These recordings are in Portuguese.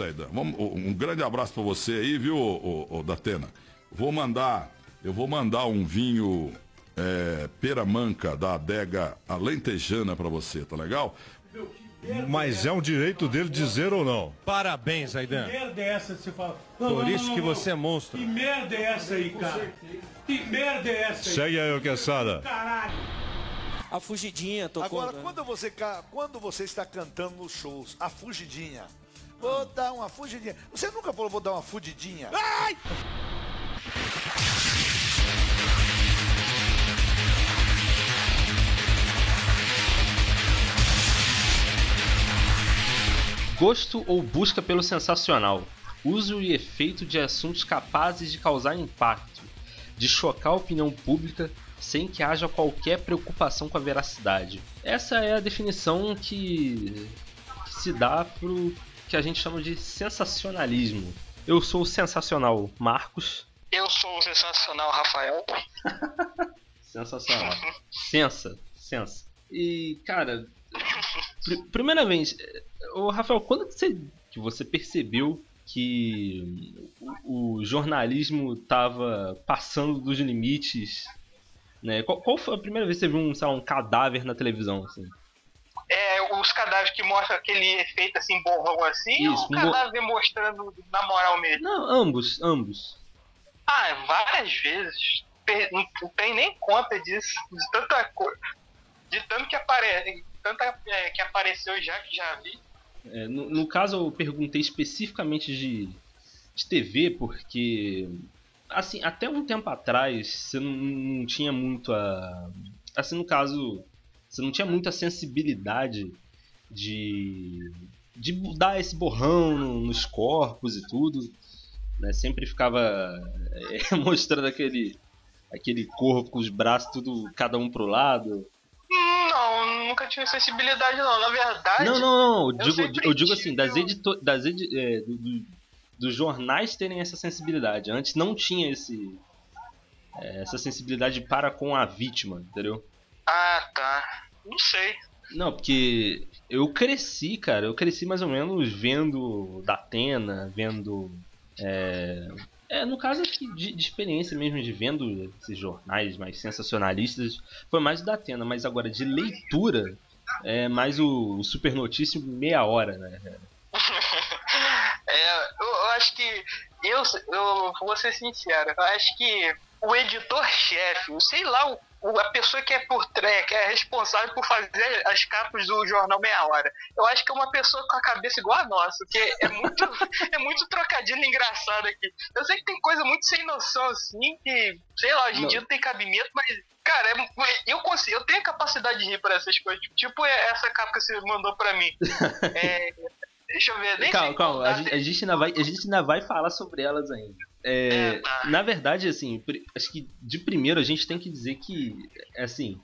Zaidan. Vamos, um grande abraço para você aí, viu, ô, ô, ô, Datena? Vou mandar, eu vou mandar um vinho é, pera manca da adega alentejana para você, tá legal? Mas é um direito dele dizer ou não? Parabéns, Aidan. Que merda é essa que você fala? Por isso que você é monstro. Que merda é essa aí, cara? Que merda é essa aí? Segue aí, Quesada. Caralho. A fugidinha tocou. Agora, quando você, quando você está cantando nos shows, a fugidinha, vou dar uma fugidinha. Você nunca falou, vou dar uma fugidinha? Ai! Gosto ou busca pelo sensacional. Uso e efeito de assuntos capazes de causar impacto, de chocar a opinião pública sem que haja qualquer preocupação com a veracidade. Essa é a definição que, que se dá pro que a gente chama de sensacionalismo. Eu sou o sensacional Marcos. Eu sou o sensacional Rafael. Sensacional. Sensa, sensa. E, cara, pr- primeira vez, o Rafael, quando que você, que você percebeu que o, o jornalismo tava passando dos limites, né? Qual, qual foi a primeira vez que você viu um, lá, um cadáver na televisão, assim? É, os cadáveres que mostram aquele efeito assim, borrão assim, Isso, ou o bo- cadáver mostrando na moral mesmo? Não, ambos, ambos. Ah, várias vezes. Não não tem nem conta disso, de tanta coisa. De tanto que aparece. Tanta é, que apareceu já que já vi. É, no, no caso, eu perguntei especificamente de, de TV, porque, assim, até um tempo atrás, você não, não tinha muito a. Assim, no caso, você não tinha muita sensibilidade de. de dar esse borrão no- nos corpos e tudo. Né? Sempre ficava é, mostrando aquele. aquele corpo com os braços tudo, cada um pro lado. Não, nunca tive sensibilidade não. Na verdade. Não, não, não. Eu eu digo, eu digo assim, das um- edito das edi é, do- do- dos jornais terem essa sensibilidade. Antes não tinha esse é, essa sensibilidade para com a vítima, entendeu? Ah, tá. Não sei. Não, porque eu cresci, cara. Eu cresci mais ou menos vendo Datena, vendo. É, é, no caso de, de experiência mesmo, de vendo esses jornais mais sensacionalistas, foi mais o Datena, mas agora de leitura, é mais o, o Super Notícia meia hora, né? É, eu, eu acho que. Eu, eu vou ser sincero, eu acho que o editor-chefe, o- sei lá, o- a pessoa que é por trás, que é responsável por fazer as capas do jornal Meia Hora, eu acho que é uma pessoa com a cabeça igual a nossa, porque é muito, é muito trocadilho engraçado aqui. Eu sei que tem coisa muito sem noção assim, que, sei lá, hoje em dia não tem cabimento, mas. Cara, é- eu consigo, eu tenho capacidade de rir por essas coisas. Tipo essa capa que você mandou pra mim. É, deixa eu ver, nem Calma, calma, a gente, a gente ainda vai, a gente ainda vai falar sobre elas ainda. É, É, tá. Na verdade, assim, acho que de primeiro a gente tem que dizer que, assim,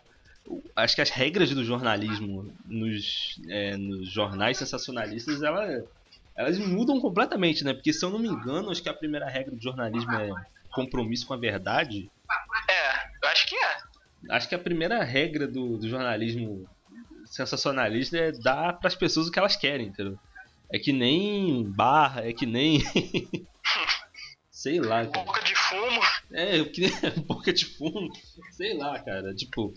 acho que as regras do jornalismo nos, é, nos jornais sensacionalistas, ela, elas mudam completamente, né? Porque se eu não me engano, acho que a primeira regra do jornalismo é compromisso com a verdade. É, eu acho que é. Acho que a primeira regra do, do jornalismo sensacionalista é dar para as pessoas o que elas querem, entendeu? É que nem barra, é que nem. sei lá, cara. Boca de fumo. É, que nem boca de fumo. Sei lá, cara. Tipo.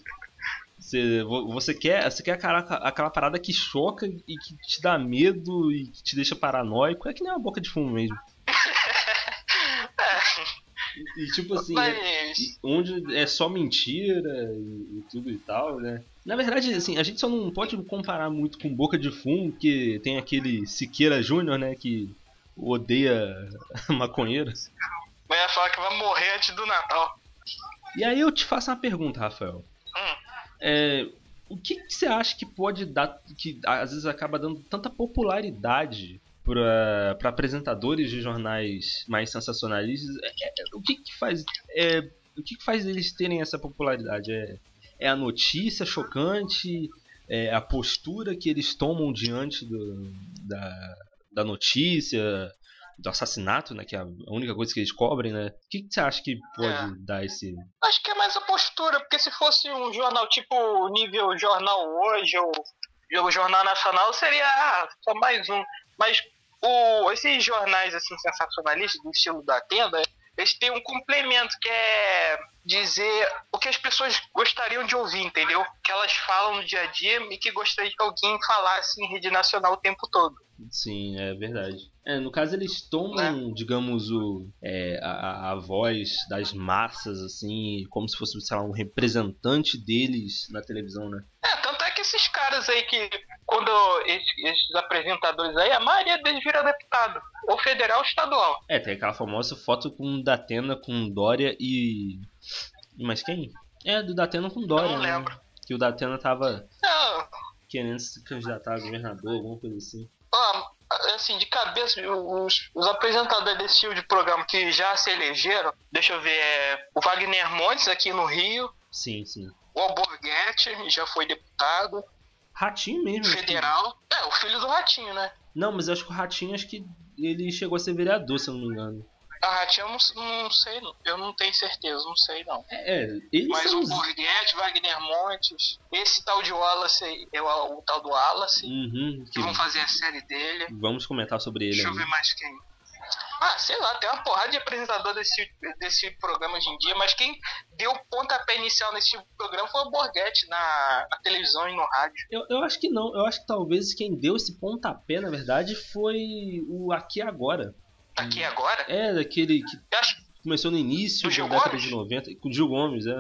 Você, vo- você quer, você quer aquela, aquela parada que choca e que te dá medo e que te deixa paranoico. É que nem uma boca de fumo mesmo. E, e tipo assim, é- Mas. e onde é só mentira e, e tudo e tal, né? Na verdade, assim, a gente só não pode comparar muito com Boca de Fumo, que tem aquele Siqueira Júnior, né, que odeia maconheiro. Eu ia falar que vai morrer antes do Natal. E aí eu te faço uma pergunta, Rafael. Hum. É, o que, que você acha que pode dar, que às vezes acaba dando tanta popularidade para apresentadores de jornais mais sensacionalistas? É, é, o que, que faz é, o que, que faz eles terem essa popularidade? É, é a notícia chocante? É a postura que eles tomam diante do, da, da notícia? Do assassinato, né? Que é a única coisa que eles cobrem, né? O que, que você acha que pode É. dar esse, Acho que é mais a postura, porque se fosse um jornal tipo nível Jornal Hoje ou ou Jornal Nacional, seria ah, só mais um. Mas o, esses jornais assim sensacionalistas do estilo da tenda, eles têm um complemento que é dizer o que as pessoas gostariam de ouvir, entendeu? Que elas falam no dia a dia e que gostaria que alguém falasse em rede nacional o tempo todo. Sim, é verdade. É, no caso, eles tomam, digamos, o, é, a, a voz das massas, assim, como se fosse, sei lá, um representante deles na televisão, né? É, é esses caras aí que, quando esses, esses apresentadores aí, a maioria deles vira deputado, ou federal ou estadual. É, tem aquela famosa foto com o Datena com Dória e. Mas quem? É, do Datena com Dória, não né? lembro. Que o Datena tava Não, querendo se candidatar a governador, alguma coisa assim. ó, assim, de cabeça, os, os apresentadores desse tipo de programa que já se elegeram, deixa eu ver, é o Wagner Montes aqui no Rio, Sim, sim. O Alborguete já foi deputado, Ratinho mesmo. federal. É, o filho do Ratinho, né? Não, mas eu acho que o Ratinho, acho que ele chegou a ser vereador, se eu não me engano. A Ratinho eu não, não sei, não. eu não tenho certeza, não sei não. É, eles Mas são o. Borghetti, Wagner Montes, esse tal de Wallace, aí, é o, o tal do Wallace, Uhum, que que vão fazer a série dele. Vamos comentar sobre ele Deixa eu ainda. ver mais quem. Ah, sei lá, tem uma porrada de apresentador desse, desse programa hoje em dia, mas quem deu o pontapé inicial nesse tipo programa foi o Borghetti na, na televisão e no rádio. Eu, eu acho que não, eu acho que talvez quem deu esse pontapé, na verdade, foi o Aqui Agora. Aqui agora? É, daquele que acho começou no início da década de 90, com o Gil Gomes, é.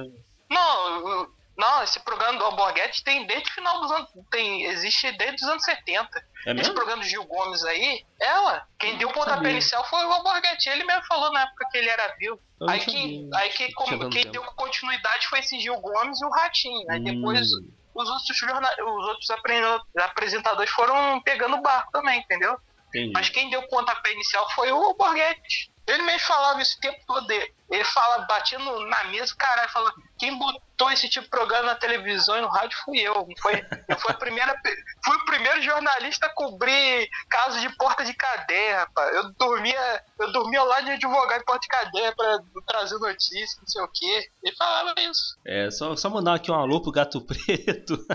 Não, eu- não, esse programa do Alborguete tem desde o final dos anos. Tem, existe desde os anos 70. É Esse programa do Gil Gomes aí, ela, quem deu o pontapé inicial foi o Alborguete. Ele mesmo falou na época que ele era vivo. Aí quem, aí quem, como- quem deu continuidade foi esse Gil Gomes e o Ratinho. Aí depois Hum, os outros, os outros apre- apresentadores foram pegando o barco também, entendeu? entendi. Mas quem deu o pontapé inicial foi o Borghetti. Ele mesmo falava isso o tempo todo. Ele fala, batendo na mesa, caralho, fala, quem botou esse tipo de programa na televisão e no rádio fui eu. Foi, eu fui, a primeira, fui o primeiro jornalista a cobrir casos de porta de cadeia, rapaz. Eu dormia, eu dormia lá de advogado de porta de cadeia pra trazer notícia, não sei o quê. Ele falava isso. É, só, só mandar aqui um alô pro Gato Preto.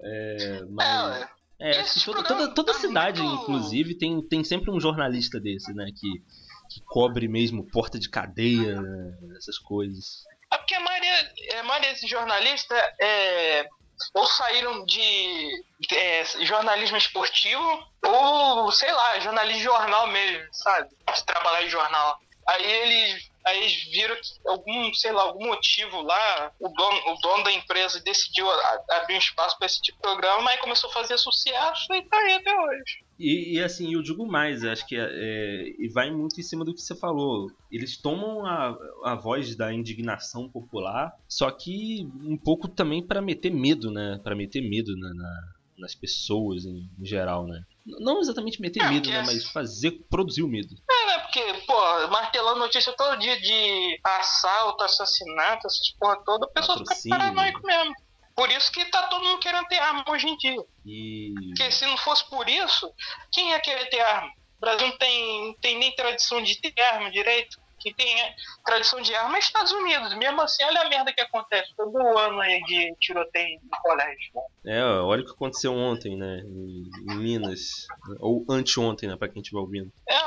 é, mas... É, É, acho que toda, programa toda, toda tá cidade, muito- inclusive, tem, tem sempre um jornalista desse, né? Que, que cobre mesmo porta de cadeia, né, essas coisas. É porque a maioria, a maioria desses jornalistas é, ou saíram de é, jornalismo esportivo ou, sei lá, jornalismo de jornal mesmo, sabe? De trabalhar em jornal. Aí eles, aí eles viram que algum, sei lá, algum motivo lá, o dono, o dono da empresa decidiu abrir um espaço para esse tipo de programa, mas começou a fazer sucesso e tá aí até hoje. E, e, assim, eu digo mais, acho que é, e vai muito em cima do que você falou. Eles tomam a, a voz da indignação popular, só que um pouco também para meter medo, né? Para meter medo na, na- nas pessoas em, em geral, né? Não exatamente meter É, medo, né? assim- Mas fazer, produzir o medo. É, né? Porque, pô, martelando notícia todo dia de assalto, assassinato, essas porra toda, a pessoa fica paranoico mesmo. Por isso que tá todo mundo querendo ter arma hoje em dia. E. Porque se não fosse por isso, quem ia querer ter arma? O Brasil não tem, não tem nem tradição de ter arma direito. Quem tem tradição de arma é Estados Unidos. Mesmo assim, olha a merda que acontece todo ano aí de tiroteio no colégio. É, olha o que aconteceu ontem, né? Em, Minas. Ou anteontem, né? Pra quem estiver ouvindo. É,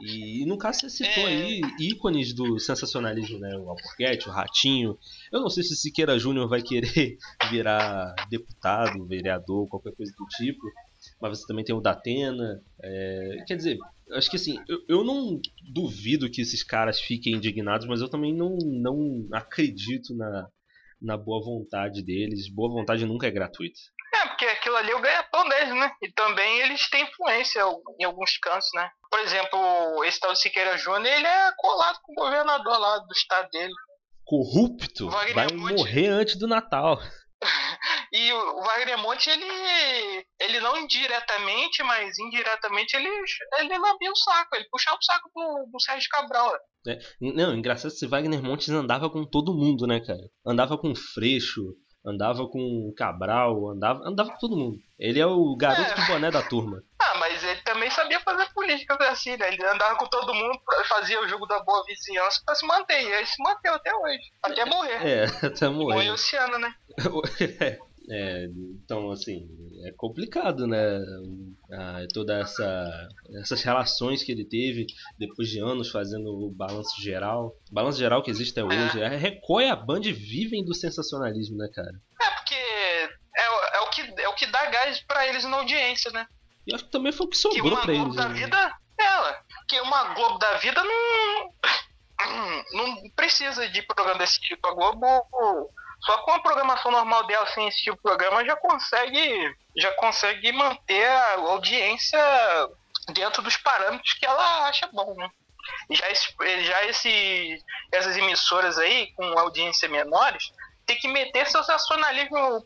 E, no caso você citou É. aí ícones do sensacionalismo, né? O Alborguete, o Ratinho. Eu não sei se Siqueira Júnior vai querer virar deputado, vereador, qualquer coisa do tipo. Mas você também tem o Datena. é, quer dizer, acho que assim, eu, eu não duvido que esses caras fiquem indignados, mas eu também não, não acredito na, na boa vontade deles. Boa vontade nunca é gratuita. É, porque aquilo ali é o ganha-pão deles, né? E também eles têm influência em alguns cantos, né? Por exemplo, esse tal de Siqueira Júnior, ele é colado com o governador lá do estado dele. Corrupto Wagner vai Monte. morrer antes do Natal. E o Wagner Monte, ele, ele não indiretamente, mas indiretamente, ele, ele lambia o saco, ele puxava o saco do, do Sérgio Cabral. né? Não, engraçado se Wagner Montes andava com todo mundo, né, cara? Andava com Freixo, andava com Cabral, andava, andava com todo mundo. Ele é o garoto É. de boné da turma. Ah, mas ele também sabia fazer política assim, né? Ele andava com todo mundo, fazia o jogo da boa vizinhança pra se manter. E ele se manteve até hoje, até morrer. É, até Morreu morreu. esse ano, né? É, então, assim, é complicado, né? Ah, toda essa essas relações que ele teve depois de anos fazendo o balanço geral, balanço geral que existe até hoje. A Record e a Band vivem do sensacionalismo, né, cara? É porque é, o- é o que é o que dá gás pra eles na audiência, né? E acho que também foi o que Que sobrou uma pra Globo eles. da né? vida é ela. Que uma Globo da vida não não precisa de programa desse tipo. A Globo só com a programação normal dela sem esse de programa já consegue já consegue manter a audiência dentro dos parâmetros que ela acha bom, né? Já, esse, já esse, essas emissoras aí, com audiência menores, tem que meter sensacionalismo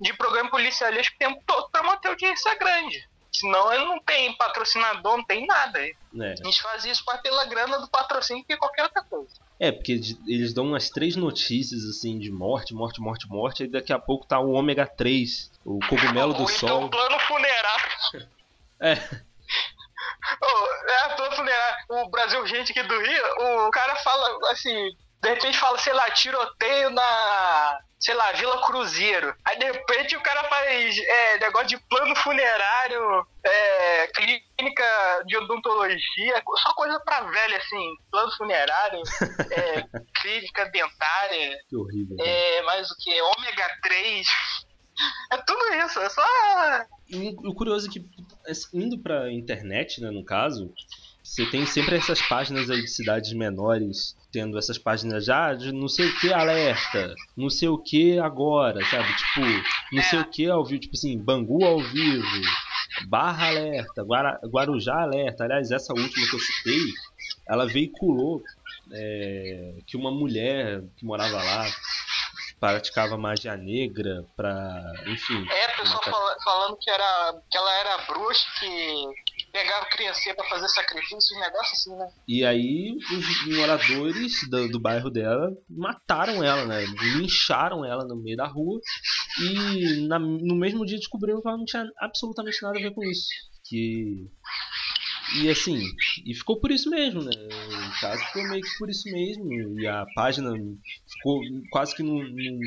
de programa policialesco o tempo todo para manter a audiência grande. Senão ele não tem patrocinador, não tem nada. É. A gente faz isso mais pela grana do patrocínio que qualquer outra coisa. É, porque eles dão umas três notícias assim de morte, morte, morte, morte, e daqui a pouco tá o ômega 3, o cogumelo do então sol. o plano funerário. É. Ô, é, plano funerário. O Brasil Gente aqui do Rio, o cara fala assim, de repente fala, sei lá, tiroteio na. Sei lá, Vila Cruzeiro. Aí de repente o cara faz é, negócio de plano funerário, é, clínica de odontologia, só coisa pra velha, assim, plano funerário, é, clínica dentária, Que horrível. é, mais o que? Ômega 3. É tudo isso, é só. O curioso é que, assim, indo pra internet, né, no caso, você tem sempre essas páginas aí de cidades menores, tendo essas páginas já de não sei o que alerta, não sei o que agora, sabe? Tipo, não sei o que ao vivo, tipo assim, Bangu ao vivo, Barra alerta, Guara- Guarujá alerta. Aliás, essa última que eu citei, ela veiculou é, que uma mulher que morava lá praticava magia negra pra, enfim, É, Maca- fala- falando que, era, que ela era bruxa, que pegava criancinha pra fazer sacrifício, um negócio assim, né? E aí os moradores do, do bairro dela mataram ela, né? Lincharam ela no meio da rua e na- no mesmo dia descobriram que ela não tinha absolutamente nada a ver com isso. Que. E assim, e ficou por isso mesmo, né? O caso ficou meio que por isso mesmo. E a página ficou quase que não, não,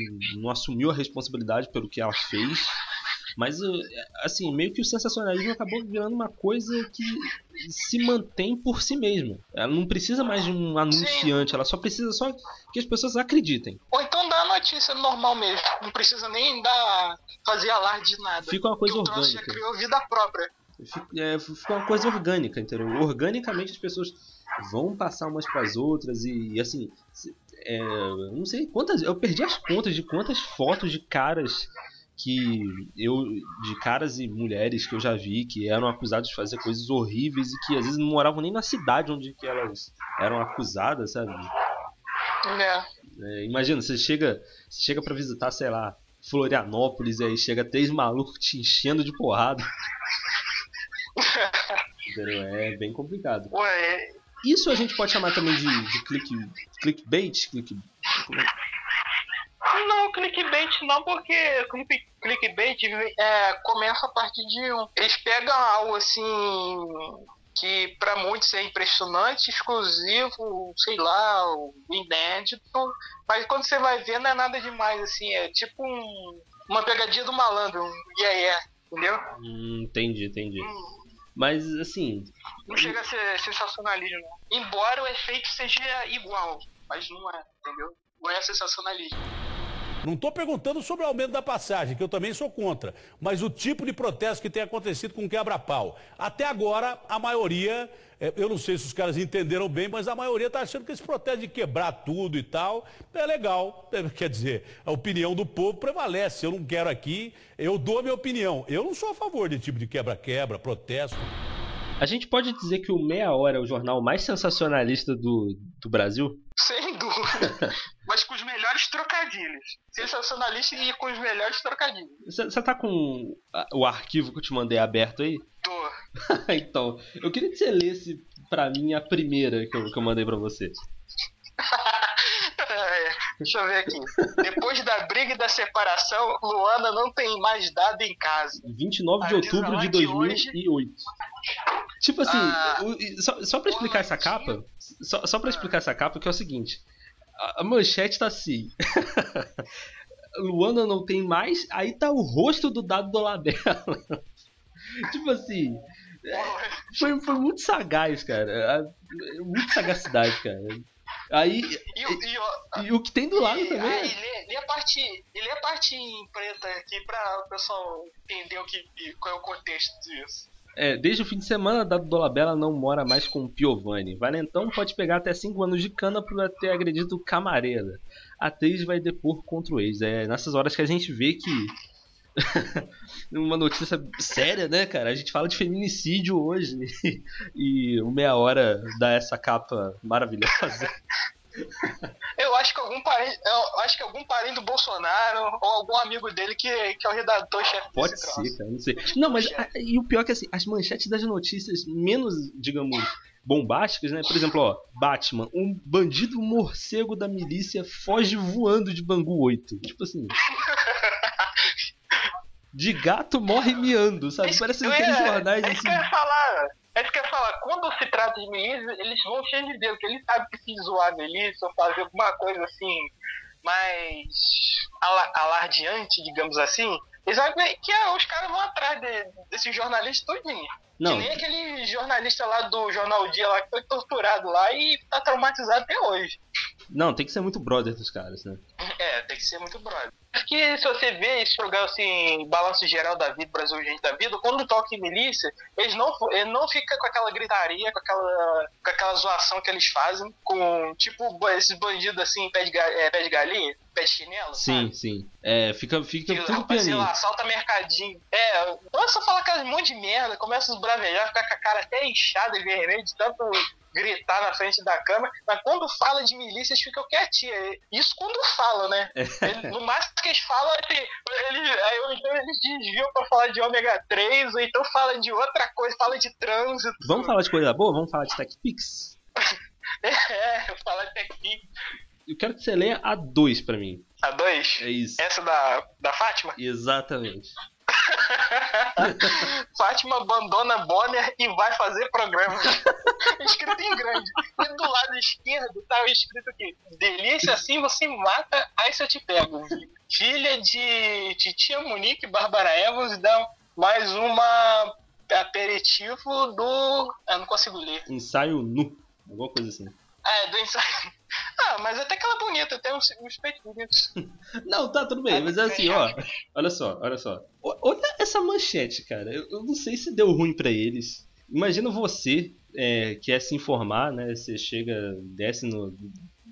não assumiu a responsabilidade pelo que ela fez. Mas, eh, assim, meio que o sensacionalismo acabou virando uma coisa que se mantém por si mesma. Ela não precisa mais de um anunciante, ela só precisa só que as pessoas acreditem. Ou então dá a notícia normal mesmo. Não precisa nem dar, fazer alarde de nada. Fica uma coisa Que o troço já orgânica. criou vida própria. Fica, é, fica uma coisa orgânica, entendeu? Organicamente as pessoas vão passar umas pras outras e, e, assim, é, não sei quantas, eu perdi as contas de quantas fotos de caras que eu de caras e mulheres que eu já vi que eram acusados de fazer coisas horríveis e que às vezes não moravam nem na cidade onde que elas eram acusadas, sabe? Né? É, imagina, você chega, você chega para visitar, sei lá, Florianópolis e aí chega três malucos te enchendo de porrada. É bem complicado. Ué, Isso a gente pode chamar também de, de click, clickbait? Click, como é? Não, clickbait não, porque click- clickbait é, começa a partir de um. Eles pegam algo assim que pra muitos é impressionante, exclusivo, sei lá, inédito, mas quando você vai ver não é nada demais, assim, é tipo um- uma pegadinha do malandro, um yeah, yeah, entendeu? Hum, entendi, entendi. Mas assim, Não chega a ser sensacionalismo, não. Embora o efeito seja igual, mas não é, entendeu? Não é sensacionalismo. Não estou perguntando sobre o aumento da passagem, que eu também sou contra, mas o tipo de protesto que tem acontecido com o quebra-pau. Até agora, a maioria, eh, eu não sei se os caras entenderam bem, mas a maioria está achando que esse protesto de quebrar tudo e tal é legal. Eh, Quer dizer, a opinião do povo prevalece. Eu não quero aqui, eu dou a minha opinião. Eu não sou a favor de tipo de quebra-quebra, protesto. a gente pode dizer que o Meia Hora é o jornal mais sensacionalista do, do Brasil? Sem dúvida. Mas com os melhores trocadilhos. Sensacionalista e com os melhores trocadilhos. Você tá com a- o arquivo que eu te mandei aberto aí? Tô. então, eu queria que você lesse pra mim a primeira que eu, que eu mandei pra você. É, deixa eu ver aqui. Depois da briga e da separação, Luana não tem mais dado em casa. 29 de outubro de que 2008. Tipo assim, Ah. só, só pra explicar essa capa, só, só pra explicar essa capa, que é o seguinte: a, manchete tá assim. Luana não tem mais, aí tá o rosto do Dado Dolabella. tipo assim, é, foi, foi muito sagaz, cara. Muito sagacidade, cara. Aí, E, o- e o- e o que tem do lado e- também. ah, é- e lê, lê a parte, e lê a parte em preta aqui pra o pessoal entender o que, qual é o contexto disso. É, desde o fim de semana, Dado Dolabella não mora mais com Piovani. Valentão pode pegar até 5 anos de cana por ter agredido Camareira. A atriz vai depor contra o ex. É nessas horas que a gente vê que. Uma notícia séria, né, cara? A gente fala de feminicídio hoje. E o Meia Hora dá essa capa maravilhosa. Eu acho que algum parente, eu acho que algum parente do Bolsonaro ou algum amigo dele que, que é o redator-chefe Pode desse troço. ser, cara, não sei. Não, mas a- e o pior é que assim, as manchetes das notícias menos, digamos, bombásticas, né? Por exemplo, ó, Batman, um bandido morcego da milícia foge voando de Bangu 8. Tipo assim. De gato morre miando, sabe? Parece aqueles jornais É assim. eu ia falar. Falar. Quando se trata de milícia, eles vão cheios de dedo, porque eles sabem que se zoar a milícia ou fazer alguma coisa assim mais ala- alardeante, digamos assim, eles sabem que ah, os caras vão atrás de, desses jornalistas todinho. Não, Que nem aquele jornalista lá do Jornal Dia lá que foi torturado lá e tá traumatizado até hoje. não, tem que ser muito brother dos caras, né? É, tem que ser muito brother. Porque se você vê esse programa assim, balanço geral da vida, Brasil Gente da Vida, quando toca em milícia, eles não, eles não ficam com aquela gritaria, com aquela, com aquela zoação que eles fazem, com tipo esses bandidos assim, pé de, é, pé de galinha, pé de chinelo. Sim, sabe? sim. É, fica, fica Que, tudo rapaz, sei lá, assalta mercadinho. É, começa a falar aquelas monte de merda, começa a os bravejar, ficar com a cara até inchada e vermelha de tanto gritar na frente da câmera, mas quando fala de milícia, eles ficam quietinhos. Isso quando fala, né? Ele- no máximo que eles falam, ele, ele, aí, então eles desviam pra falar de ômega 3, ou então fala de outra coisa, fala de trânsito. Vamos falar de coisa boa? Vamos falar de TechPix? É, fala até aqui. Eu quero que você leia a 2 pra mim. A 2? É isso. Essa da, da Fátima? Exatamente. Fátima abandona Bonner e vai fazer programa. escrito em grande. E do lado esquerdo tá escrito aqui: Delícia assim você mata, aí se eu te pego. Filha de Titia Monique Bárbara Evans dá mais uma aperitivo do. Eu não consigo ler. Ensaio nu. Alguma coisa assim. É do ensaio. Ah, mas até que ela é bonita, tem uns, uns peitos bonitos. Não, tá tudo bem, mas é assim, ó. Olha só, olha só. Olha essa manchete, cara. Eu, eu não sei se deu ruim pra eles. Imagina você é, quer se informar, né? Você chega, desce no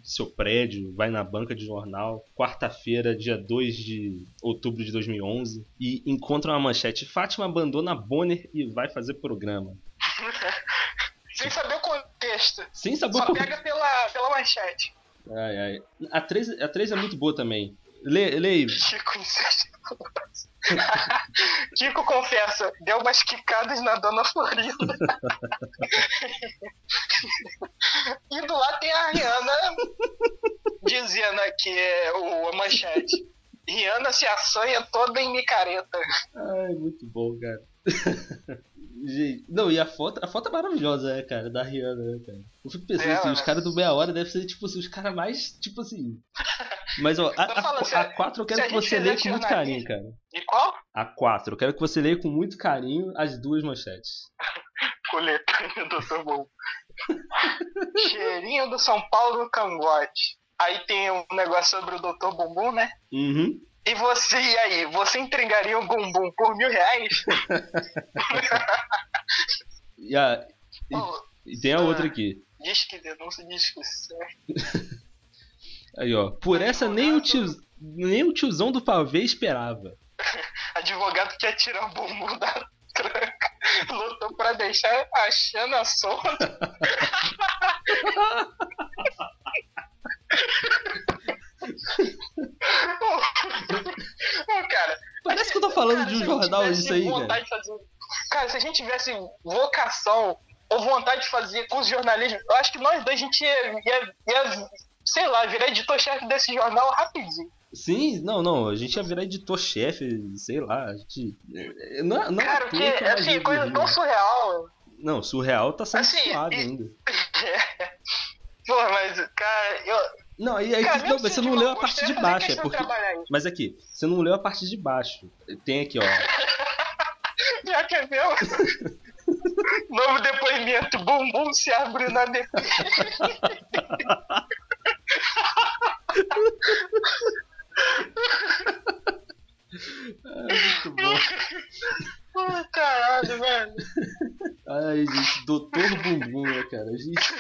seu prédio, vai na banca de jornal, quarta-feira, dia 2 de outubro de 2011, e encontra uma manchete: Fátima abandona Bonner e vai fazer programa. Sem saber o contexto. Sem saber Só como. pega pela, pela manchete. Ai, ai. A 3, a 3 é muito boa também. Lê, lê aí. Chico. Kiko confessa, deu umas quicadas na Dona Florinda. e do lado tem a Rihanna dizendo aqui é, o, a manchete. Rihanna se assanha toda em micareta. Ai, muito bom, cara. Gente, não, e a foto, a foto é maravilhosa, né, cara, da Rihanna, né, cara. Eu fico pensando É, assim, os caras do Meia Hora devem ser, tipo assim, os caras mais, tipo assim... Mas, ó, a, a, a a- 4 eu quero que você leia com muito carinho, cara. E qual? A 4, eu quero que você leia com muito carinho as duas manchetes. Coletânea do Dr. Bom. Cheirinho do São Paulo no cangote. Aí tem um negócio sobre o Dr. Bumbum, né? Uhum. E você, e aí? Você entregaria um bumbum por mil reais? E, a, Pô, e tem a outra aqui. diz que denúncia, diz que certo. Aí, ó. Por essa nem o, tio, nem o tiozão do pavê esperava. Advogado quer tirar o bumbum da tranca. Lutou pra deixar a Xana solta. Ô, cara, Parece que eu tô falando Cara, de um jornal isso aí, vontade cara. fazer- Cara, se a gente tivesse vocação ou vontade de fazer curso de jornalismo, eu acho que nós dois a gente ia, ia, ia, sei lá, virar editor-chefe desse jornal rapidinho. Sim, não, não, a gente ia virar editor-chefe, sei lá, a gente... Não, não é à Cara, toa porque, que é assim, coisa tão surreal. Não, surreal tá sendo Assim, e- ainda. Pô, mas, cara, eu, Não, aí, aí Cara, não, você não leu a parte de baixo, é porque. Mas aqui, você não leu a parte de baixo. Tem aqui, ó. Já quer ver? Novo depoimento, bumbum se abre na defesa. Muito bom. Caralho, velho. Ai, gente, Doutor Bumbum, né, cara? Gente,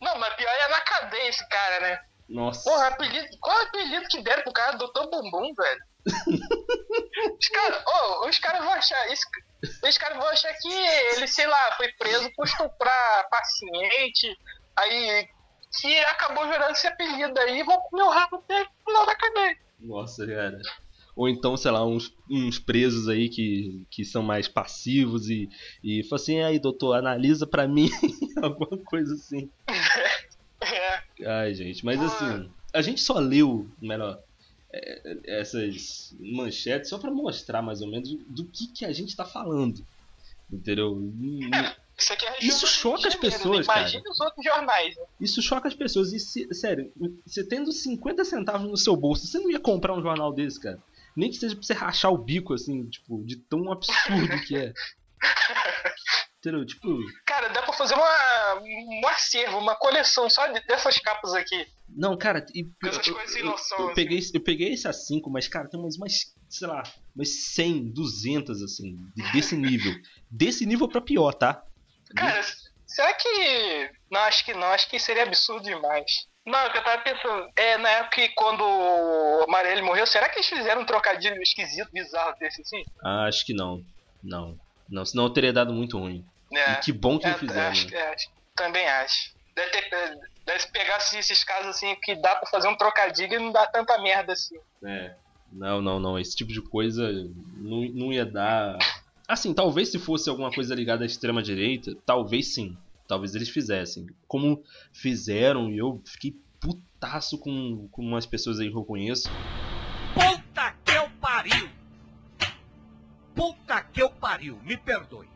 Não, mas pior é na cadeia esse cara, né? nossa. Porra, apelido, qual é o apelido que deram pro cara Doutor Bumbum, velho? os caras oh, os caras vão achar isso. Os caras vão achar que ele, sei lá, foi preso por estuprar paciente, aí que acabou gerando esse apelido aí, vão comer o rabo até o final da cadeia. Nossa, cara. Ou então, sei lá, uns, uns presos aí que, que são mais passivos e, e falam assim, aí, doutor, analisa pra mim, alguma coisa assim. É. Ai, gente, mas assim, a gente só leu, melhor, é, essas manchetes só pra mostrar mais ou menos do que, que a gente tá falando. Entendeu? N- Isso, aqui é Isso região do choca as Janeiro, pessoas, né? cara. Imagina os outros jornais. né? Isso choca as pessoas. E, se- sério, você tendo 50 centavos no seu bolso, você não ia comprar um jornal desse, cara. Nem que seja pra você rachar o bico, assim, tipo, de tão absurdo que é. Entendeu? Tipo, Cara, dá pra fazer uma, um acervo, uma coleção só de- dessas capas aqui. não, cara, e, essas eu, coisas sem eu- noção, eu assim. peguei, eu peguei esse A5, mas, cara, tem umas mais, sei lá, umas 100, 200, assim, de- desse nível. Desse nível pra pior, tá? Cara, será que. Não, acho que não, acho que seria absurdo demais. Não, é que eu tava pensando, é na época que quando o Amarelo morreu, será que eles fizeram um trocadilho esquisito, bizarro desse assim? Ah, acho que não. Não. Não, senão eu teria dado muito ruim. É, E que bom que é, não fizeram. acho, né? também acho. Deve, ter, é, deve pegar esses casos assim que dá pra fazer um trocadilho e não dá tanta merda assim. É. Não, não, não. Esse tipo de coisa não, não ia dar. Assim, talvez se fosse alguma coisa ligada à extrema direita, talvez sim. Talvez eles fizessem. Como fizeram, e eu fiquei putaço com, com umas pessoas aí que eu conheço. Puta que eu pariu! Puta que eu pariu, me perdoe.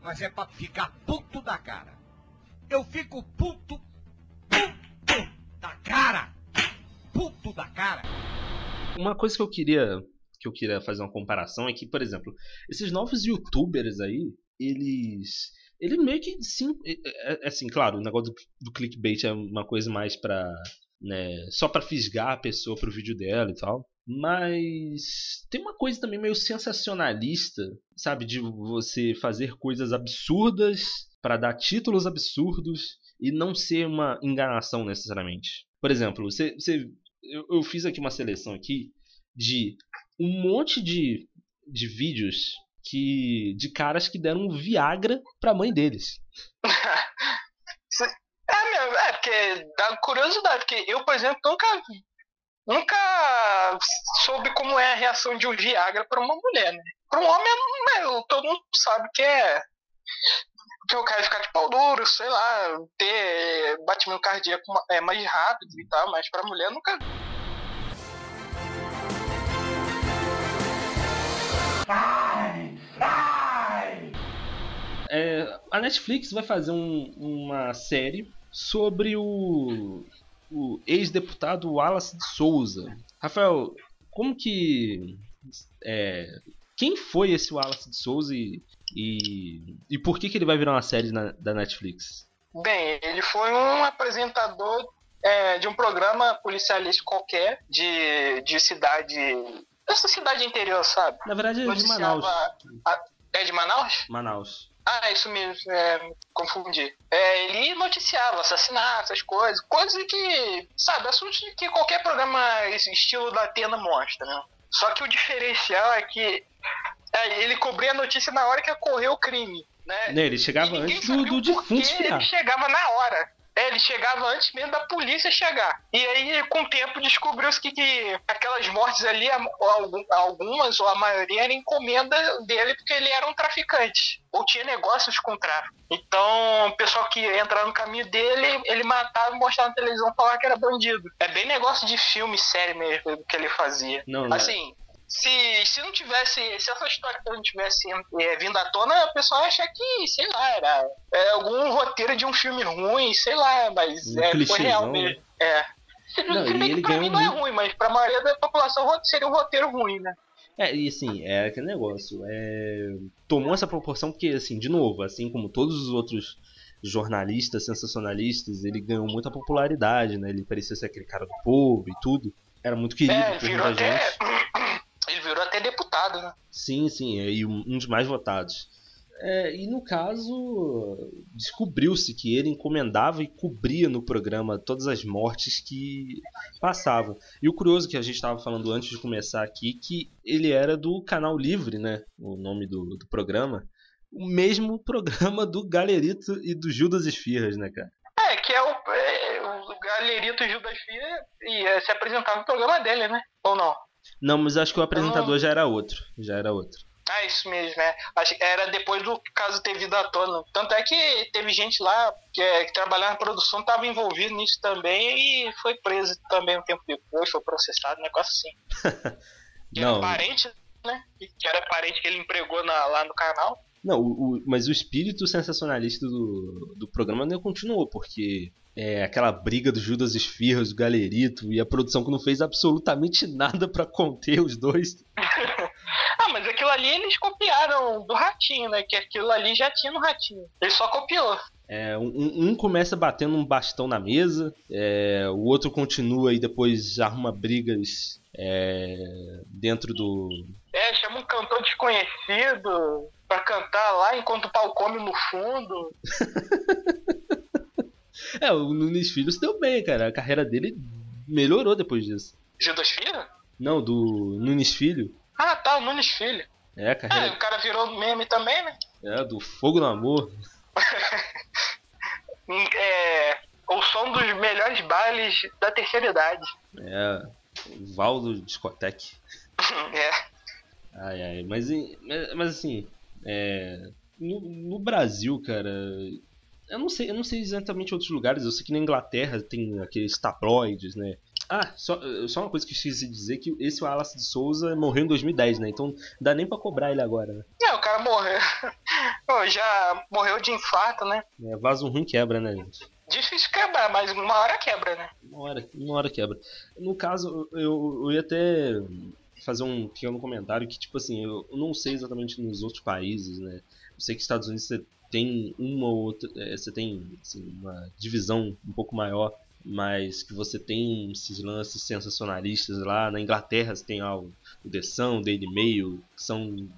Mas é pra ficar puto da cara. Eu fico puto, puto da cara. Puto da cara. Uma coisa que eu queria que eu queria fazer uma comparação é que, por exemplo, esses novos youtubers aí, eles ele meio que sim, é, é- assim, claro, o negócio do, do clickbait é uma coisa mais pra, né, só pra fisgar a pessoa pro vídeo dela e tal. Mas tem uma coisa também meio sensacionalista, sabe, de você fazer coisas absurdas pra dar títulos absurdos e não ser uma enganação necessariamente. Por exemplo, você, você eu, eu fiz aqui uma seleção aqui de um monte de, de vídeos que de caras que deram Viagra pra mãe deles. É é porque dá curiosidade, porque eu, por exemplo, nunca nunca soube como é a reação de um Viagra pra uma mulher, né? Pra um homem, né, todo mundo sabe que é que o cara ficar de pau duro, sei lá, ter batimento cardíaco é, mais rápido e tal, mas pra mulher nunca É, a Netflix vai fazer um- uma série sobre o, o ex-deputado Wallace de Souza. Rafael, como que. é, quem foi esse Wallace de Souza e, e, e por que, que ele vai virar uma série na- da Netflix? Bem, ele foi um apresentador é, de um programa policialista qualquer de, de cidade. Essa cidade interior, sabe? Na verdade é de Manaus. a- é de Manaus? Manaus. Ah, isso mesmo, é, me confundi. É, ele noticiava assassinatos, essas coisas, coisas que, sabe, assuntos que qualquer programa estilo da Atena mostra, né? Só que o diferencial é que é, ele cobria a notícia na hora que ocorreu o crime, né? Ele chegava antes do, do defunto. Ele chegava na hora. É, ele chegava antes mesmo da polícia chegar. E aí, com o tempo, descobriu-se que, que aquelas mortes ali, algumas ou a maioria, era encomenda dele porque ele era um traficante. Ou tinha negócios com tráfico. Então, o pessoal que entrava no caminho dele, ele matava, mostrava na televisão, falava que era bandido. É bem negócio de filme, série mesmo, que ele fazia. Não, não. Assim, se, se não tivesse, se essa história não tivesse é, vindo à tona, o pessoal ia achar que, sei lá, era é, algum roteiro de um filme ruim, sei lá, mas Um é, foi real né? mesmo. É. Não, se bem ele que pra mim não é ruim, mas pra maioria da população seria um roteiro ruim, né? É, e assim, é aquele negócio. É... Tomou essa proporção porque, assim, de novo, assim como todos os outros jornalistas sensacionalistas, ele ganhou muita popularidade, né? Ele parecia ser aquele cara do povo e tudo. Era muito querido É, por muita até. gente. Deputado, né? Sim, sim, é, e um dos mais votados. É, e no caso, descobriu-se que ele encomendava e cobria no programa todas as mortes que passavam. E o curioso que a gente estava falando antes de começar aqui, que ele era do Canal Livre, né? O nome do, do programa. O mesmo programa do Galerito e do Judas Esfirras, né, cara? É, que é o, é, o Galerito Gil das Filhas ia se apresentar no programa dele, né? Ou não? Não, mas acho que o apresentador já era outro. Já era outro. Ah, isso mesmo, é. Acho que era depois do caso ter vindo à tona. Tanto é que teve gente lá que, é, que trabalhava na produção, estava envolvido nisso também e foi preso também um tempo depois, foi processado, um negócio assim. Que Não. era parente, né? Que era parente que ele empregou na- lá no canal. Não, o, o- mas o espírito sensacionalista do, do programa não continuou, porque é, aquela briga do Judas Esfirras, do Galerito e a produção que não fez absolutamente nada pra conter os dois. Ah, mas aquilo ali eles copiaram do Ratinho, né? Que aquilo ali já tinha no Ratinho. Ele só copiou. É, um, um começa batendo um bastão na mesa, é, o outro continua e depois arruma brigas é, dentro do. É, chama um cantor desconhecido pra cantar lá enquanto o pau come no fundo. É, o Nunes Filho se deu bem, cara. A carreira dele melhorou depois disso. Judas Filho? Não, do Nunes Filho. Ah, tá, o Nunes Filho. É, a É, carreira o cara virou meme também, né? é, do Fogo no Amor. É, o som dos melhores bailes da terceira idade. É, o Valdo Discotec. É. Ai, ai, mas, mas assim, é, no, no Brasil, cara, eu não sei, eu não sei exatamente outros lugares. Eu sei que na Inglaterra tem aqueles tabloides, né? Ah, só, só uma coisa que eu esqueci de dizer que esse Wallace de Souza morreu em 2010, né? Então não dá nem pra cobrar ele agora, né? É, o cara morreu. Pô, já morreu de infarto, né? É, vaso ruim quebra, né, gente? Difícil quebrar, mas uma hora quebra, né? Uma hora, uma hora quebra. No caso, eu, eu ia até fazer um pequeno comentário que, tipo assim, eu não sei exatamente nos outros países, né? Eu sei que Estados Unidos você tem uma ou outra. é, Você tem assim, uma divisão um pouco maior, mas que você tem esses lances sensacionalistas lá. Na Inglaterra você tem ah, o The Sun, o Daily Mail, que são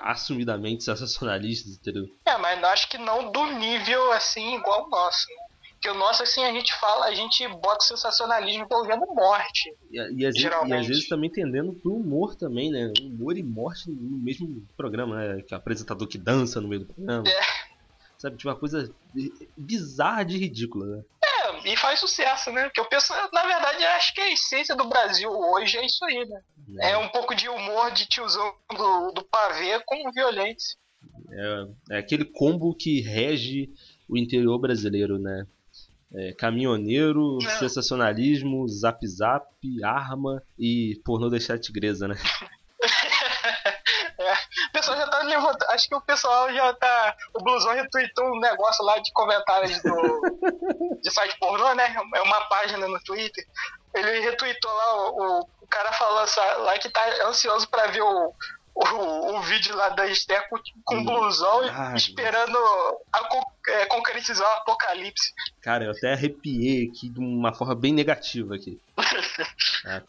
assumidamente sensacionalistas, entendeu? É, mas acho que não do nível assim igual o nosso, né? Porque o nosso, assim, a gente fala, a gente bota sensacionalismo envolvendo morte. E, e às, vezes, e Geralmente. às vezes também tendendo pro humor também, né? Humor e morte no mesmo programa, né? Que é o apresentador que dança no meio do programa. É. Sabe, tipo uma coisa bizarra de ridícula, né? É, e faz sucesso, né? Porque eu penso, na verdade, acho que a essência do Brasil hoje é isso aí, né? É um pouco de humor de tiozão do, do pavê com violência. É, é aquele combo que rege o interior brasileiro, né? É, caminhoneiro, Não. sensacionalismo, zap zap, arma e pornô deixar tigresa, né? O pessoal já tá levantando. Acho que o pessoal já tá. O Blusão retweetou um negócio lá de comentários do. de site pornô, né? É uma página no Twitter. Ele retweetou lá o, o, cara falando lá que tá ansioso pra ver o. O, o vídeo lá da Esther com, com Hum. blusão Ai, esperando a é, concretizar o apocalipse. Cara, eu até arrepiei aqui de uma forma bem negativa aqui. É.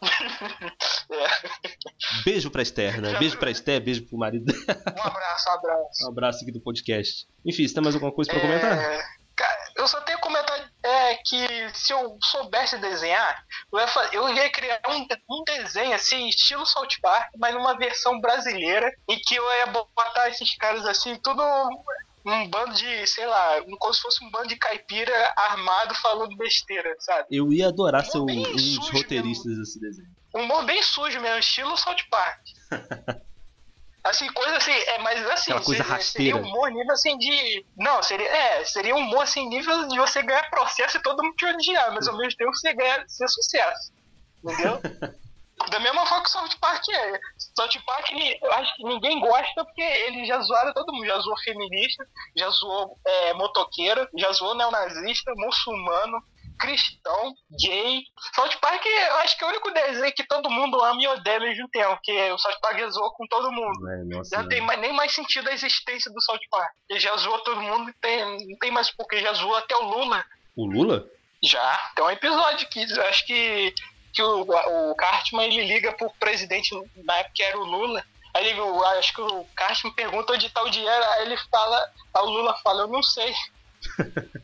Beijo pra Esther, né? Beijo pra Esther, beijo pro marido dela. Um abraço, um abraço. Um abraço aqui do podcast. Enfim, você tem mais alguma coisa pra comentar? É, cara, eu só tenho que comentar é, que se eu soubesse desenhar, eu ia, fa- eu ia criar um, um desenho assim, estilo South Park, mas numa versão brasileira, em que eu ia botar esses caras assim, tudo um bando de, sei lá, como se fosse um bando de caipira armado falando besteira, sabe? Eu ia adorar ser um, um dos roteiristas desse desenho. Humor bem sujo mesmo, estilo South Park. Assim, coisa assim, é, mas assim, Aquela coisa seria, rasteira. seria humor nível assim de. Não, seria. É, seria humor assim, nível de você ganhar processo e todo mundo te odiar, mas ao mesmo tempo você ganhar ser sucesso. Entendeu? Da mesma forma que o South Park é. South Park, ele- eu acho que ninguém gosta porque ele já zoaram todo mundo. Já zoou feminista, já zoou é, motoqueiro, já zoou neonazista, muçulmano, cristão, gay. South Park, eu acho que é o único desenho que todo mundo ama e odeia ao mesmo tempo. Porque o South Park já zoou com todo mundo. É, nossa, Já né? tem mais- nem mais sentido a existência do South Park. Ele já zoou todo mundo, tem, não tem mais porque já zoou até o Lula. O Lula? Já, tem um episódio que eu acho que, que o, o Cartman ele liga pro presidente, na época que era o Lula. Aí ele, acho que o Cartman pergunta onde tá o dinheiro, aí ele fala, aí o Lula fala, eu não sei.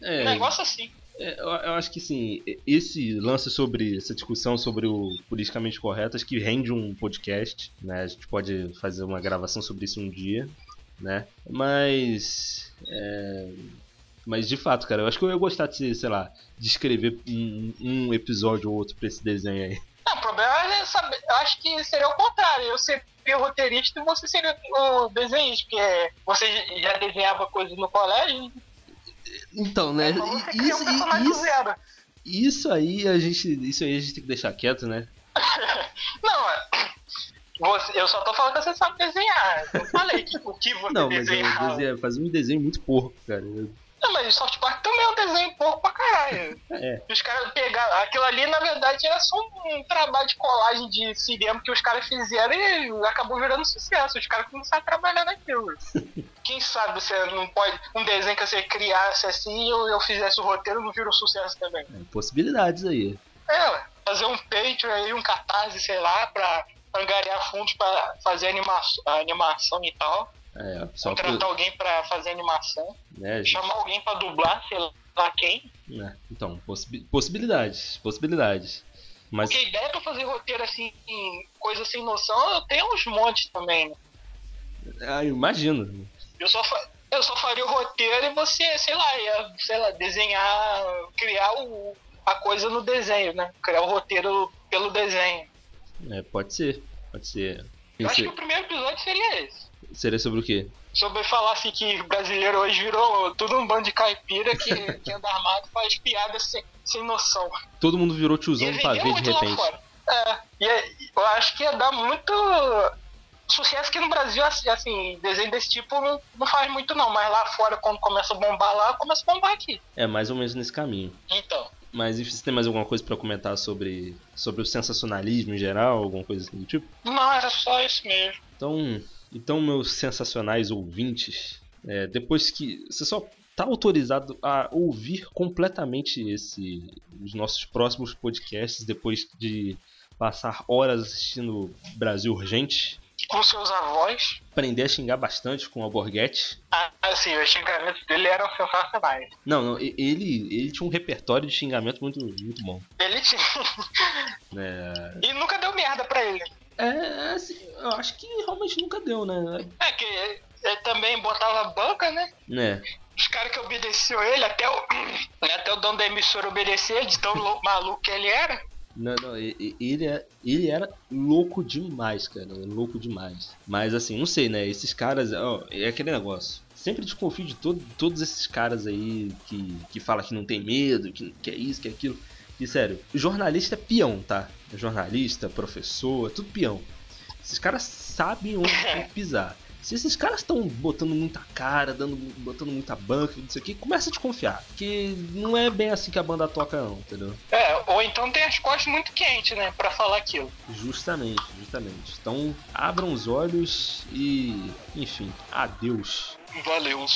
É, Um negócio assim. é, eu, eu acho que sim, esse lance sobre essa discussão sobre o politicamente correto, acho que rende um podcast, né? A gente pode fazer uma gravação sobre isso um dia, né? Mas. é, mas de fato, cara, eu acho que eu ia gostar de, sei lá, de escrever um, um episódio ou outro pra esse desenho aí. Não, o problema é saber, eu acho que seria o contrário, eu ser o roteirista e você seria o desenhista, porque você já desenhava coisas no colégio, Então, né? então você i- cria um isso, zero. isso aí a gente. Isso aí a gente tem que deixar quieto, né? Não, é- você, eu só tô falando que você sabe desenhar. Eu falei que o que você Não, mas eu desenhava. desenho, fazer um desenho muito porco, cara. Não, mas o South Park também é um desenho pouco pra caralho. É. Os caras pegaram. Aquilo ali, na verdade, era só um trabalho de colagem de cinema que os caras fizeram e acabou virando sucesso. Os caras começaram a trabalhar naquilo. Quem sabe você não pode. Um desenho que você criasse assim e eu, eu fizesse o roteiro não vira um sucesso também. é, possibilidades aí. É, fazer um Patreon aí, um catarse, sei lá, pra angariar fundos pra fazer animação, animação e tal. É, Contratar alguém pra fazer animação. né, Chamar alguém pra dublar, sei lá quem. né, Então, possi- possibilidades, possibilidades. Mas Porque ideia pra fazer roteiro assim, coisa sem noção, eu tenho uns montes também. né? ah, imagino. Eu só, fa- eu só faria o roteiro e você, sei lá, ia, sei lá, desenhar, criar o, a coisa no desenho, né? Criar o roteiro pelo desenho. É, pode ser, pode ser. Eu acho que o primeiro episódio seria esse. Seria sobre o quê? Sobre falar assim que brasileiro hoje virou tudo um bando de caipira que, que anda armado e faz piada sem, sem noção. Todo mundo virou tiozão do pavê de repente. É, e é- eu acho que ia dar muito sucesso que no Brasil, assim, assim, desenho desse tipo não, não faz muito não, mas lá fora, quando começa a bombar lá, começa a bombar aqui. É mais ou menos nesse caminho. Então, Mas e você tem mais alguma coisa pra comentar sobre, sobre o sensacionalismo em geral, alguma coisa assim do tipo? não, era só isso mesmo. Então, então meus sensacionais ouvintes, é, depois que você só tá autorizado a ouvir completamente esse os nossos próximos podcasts depois de passar horas assistindo Brasil Urgente, Com seus avós, aprender a xingar bastante com o Alborguete. ah, assim, os xingamentos dele eram sensacionais. Não, não, ele ele tinha um repertório de xingamento muito muito bom, Ele tinha. né? E nunca deu merda pra ele. É, assim, eu acho que realmente nunca deu, né? É que ele, ele também botava banca, né? Né? Os caras que obedeciam ele, até o, até o dono da emissora obedecer, de tão maluco que ele era. Não, não, ele, é, ele era louco demais, cara. Louco demais. Mas assim, não sei, né? Esses caras, ó, é aquele negócio. Sempre desconfio de todo, todos esses caras aí que, que fala que não tem medo, que, que é isso, que é aquilo. E sério, jornalista é peão, tá? Jornalista, professor, é tudo peão. Esses caras sabem onde tem que pisar. Se esses caras estão botando muita cara, dando, botando muita banca, não sei o que, começa a desconfiar. Que não é bem assim que a banda toca, não, entendeu? É, ou então tem as costas muito quentes, né? Pra falar aquilo. Justamente, justamente. Então, abram os olhos e, enfim, adeus. Valeu.